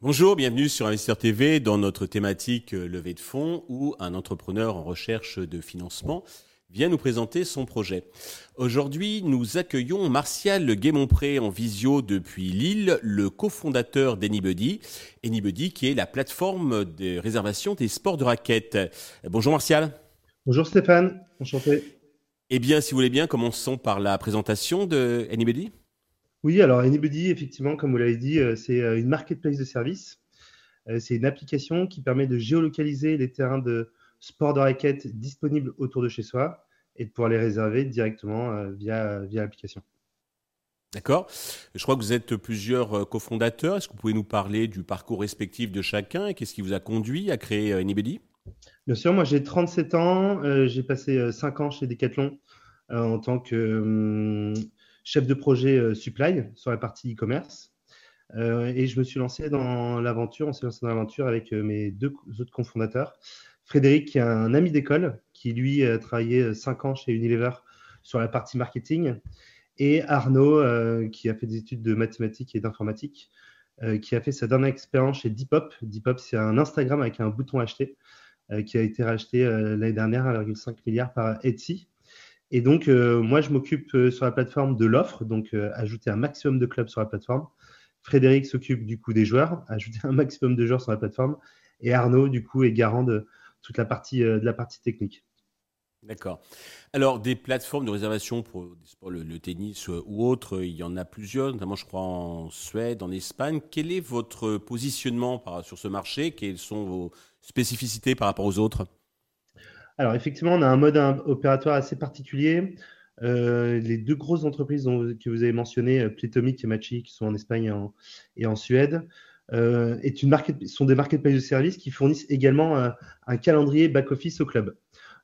Bonjour, bienvenue sur Investir TV dans notre thématique euh, levée de fonds où un entrepreneur en recherche de financement vient nous présenter son projet. Aujourd'hui, nous accueillons Martial Guémonpré en visio depuis Lille, le cofondateur d'Anybody. Anybody qui est la plateforme de réservation des sports de raquettes. Bonjour Martial. Bonjour Stéphane, enchanté. Eh bien, si vous voulez bien, commençons par la présentation de Anybody. Oui, alors Anybody, effectivement, comme vous l'avez dit, euh, c'est euh, une marketplace de services. Euh, c'est une application qui permet de géolocaliser les terrains de sport de raquettes disponibles autour de chez soi et de pouvoir les réserver directement via, via l'application. D'accord. Je crois que vous êtes plusieurs cofondateurs. Est-ce que vous pouvez nous parler du parcours respectif de chacun et qu'est-ce qui vous a conduit à créer Anybody? Bien sûr, moi j'ai 37 ans. j'ai passé 5 ans chez Decathlon en tant que hum, chef de projet euh, supply sur la partie e-commerce. Euh, et je me suis lancé dans l'aventure, on s'est lancé dans l'aventure avec euh, mes deux autres cofondateurs. Frédéric, qui est un ami d'école, qui lui a travaillé 5 ans chez Unilever sur la partie marketing, et Arnaud, qui a fait des études de mathématiques et d'informatique, qui a fait sa dernière expérience chez Depop. Depop, c'est un Instagram avec un bouton acheter, qui a été racheté l'année dernière à 1,5 milliard par Etsy. Et donc, euh, moi, je m'occupe euh, sur la plateforme de l'offre, donc euh, ajouter un maximum de clubs sur la plateforme. Frédéric s'occupe du coup des joueurs, ajouter un maximum de joueurs sur la plateforme. Et Arnaud, du coup, est garant de toute la partie, de la partie technique. D'accord. Alors, des plateformes de réservation pour le, le, tennis ou autres, il y en a plusieurs, notamment, je crois, en Suède, en Espagne. Quel est votre positionnement sur ce marché? Quelles sont vos spécificités par rapport aux autres? Alors effectivement, on a un mode opératoire assez particulier. Euh, les deux grosses entreprises que vous avez mentionnées, euh, Pletomic et Machi, qui sont en Espagne et en, Suède, euh, est une market, sont des marketplaces de services qui fournissent également un, calendrier back-office au club.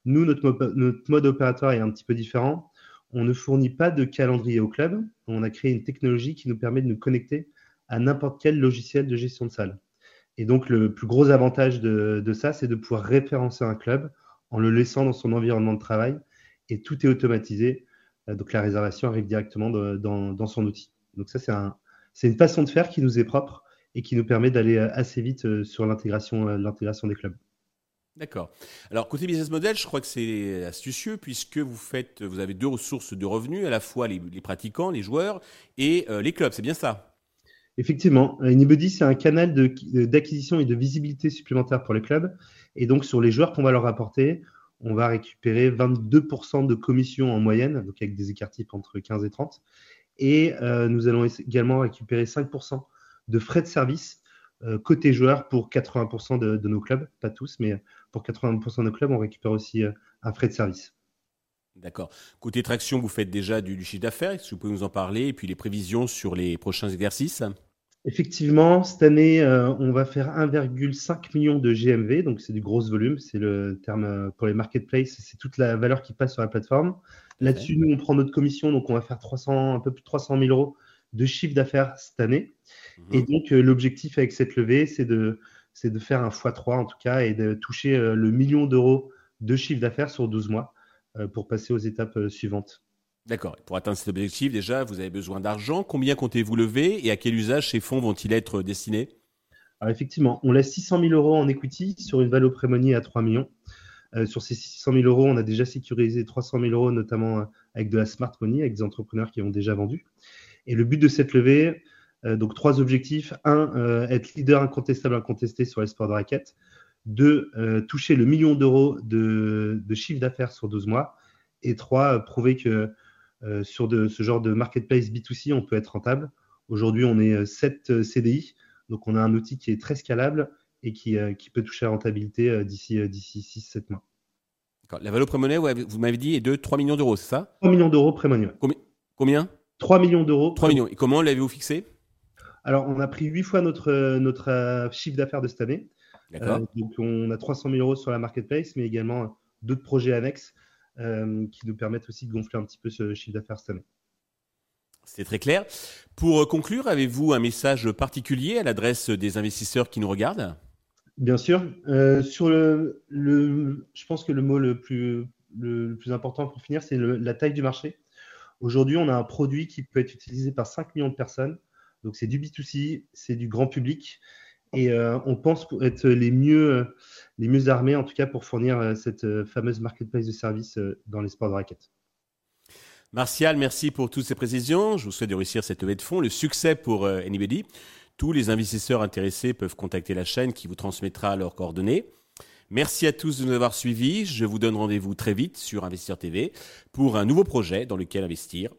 Nous, notre, mode opératoire est un petit peu différent. On ne fournit pas de calendrier au club. On a créé une technologie qui nous permet de nous connecter à n'importe quel logiciel de gestion de salle. Et donc, le plus gros avantage de, ça, c'est de pouvoir référencer un club en le laissant dans son environnement de travail et tout est automatisé. Euh, donc la réservation arrive directement dans, son outil. Donc ça, c'est un, une façon de faire qui nous est propre et qui nous permet d'aller euh, assez vite euh, sur l'intégration des clubs. D'accord. Alors côté business model, je crois que c'est astucieux puisque vous faites, vous avez deux sources de revenus, à la fois les, pratiquants, les joueurs et les clubs. C'est bien ça? Effectivement, Anybody, c'est un canal d'acquisition et de visibilité supplémentaire pour les clubs. Et donc, sur les joueurs qu'on va leur apporter, on va récupérer 22% de commission en moyenne, donc avec des écarts types entre 15 et 30. Et euh, nous allons également récupérer 5% de frais de service euh, côté joueurs pour 80% de, nos clubs, pas tous, mais pour 80% de nos clubs, on récupère aussi euh, un frais de service. D'accord. Côté traction, vous faites déjà du, du chiffre d'affaires, est-ce que vous pouvez nous en parler, et puis les prévisions sur les prochains exercices? Effectivement, cette année, euh, on va faire 1,5 million de GMV, donc c'est du gros volume, c'est le terme euh, pour les marketplaces, c'est toute la valeur qui passe sur la plateforme. Là-dessus, nous, on prend notre commission, donc on va faire 300, un peu plus de 300 000 euros de chiffre d'affaires cette année. Mhm. Et donc, euh, l'objectif avec cette levée, c'est de, de faire un x3 en tout cas et de toucher le million d'euros de chiffre d'affaires sur 12 mois pour passer aux étapes suivantes. D'accord. Pour atteindre cet objectif, déjà, vous avez besoin d'argent. Combien comptez-vous lever et à quel usage ces fonds vont-ils être destinés? Alors effectivement, on laisse 600 000 euros en equity sur une valeur prémonie à 3 millions. Euh, sur ces 600 000 euros, on a déjà sécurisé 300 000 euros, notamment euh, avec de la smart money, avec des entrepreneurs qui ont déjà vendu. Et le but de cette levée, euh, donc trois objectifs. Un, être leader incontestable, incontesté sur les sports de raquettes. Deux, toucher le million d'euros de, de, chiffre d'affaires sur 12 mois. Et trois, prouver que euh, sur de, ce genre de marketplace B2C, on peut être rentable. Aujourd'hui, on est 7 euh, euh, CDI, donc on a un outil qui est très scalable et qui, qui peut toucher la rentabilité d'ici 6-7 mois. La valeur pré-monnaie, vous m'avez dit, est de 3 millions d'euros, c'est ça? 3 millions d'euros pré-monnaie. Combien? 3 millions d'euros. 3 millions. Et comment l'avez-vous fixé? Alors, on a pris 8 fois notre, notre chiffre d'affaires de cette année. D'accord. donc, on a 300 000 euros sur la marketplace, mais également d'autres projets annexes euh, qui nous permettent aussi de gonfler un petit peu ce chiffre d'affaires cette année. C'est très clair. Pour conclure, avez-vous un message particulier à l'adresse des investisseurs qui nous regardent? Bien sûr. Euh, sur le, je pense que le mot le plus, le, plus important pour finir, c'est la taille du marché. Aujourd'hui, on a un produit qui peut être utilisé par 5 millions de personnes. Donc, c'est du B2C, c'est du grand public. Et euh, on pense être les mieux, les mieux armés, en tout cas, pour fournir euh, cette fameuse marketplace de services dans les sports de raquettes. Martial, merci pour toutes ces précisions. Je vous souhaite de réussir cette levée de fonds, le succès pour Anybody. Tous les investisseurs intéressés peuvent contacter la chaîne qui vous transmettra leurs coordonnées. Merci à tous de nous avoir suivis. Je vous donne rendez-vous très vite sur Investisseur TV pour un nouveau projet dans lequel investir.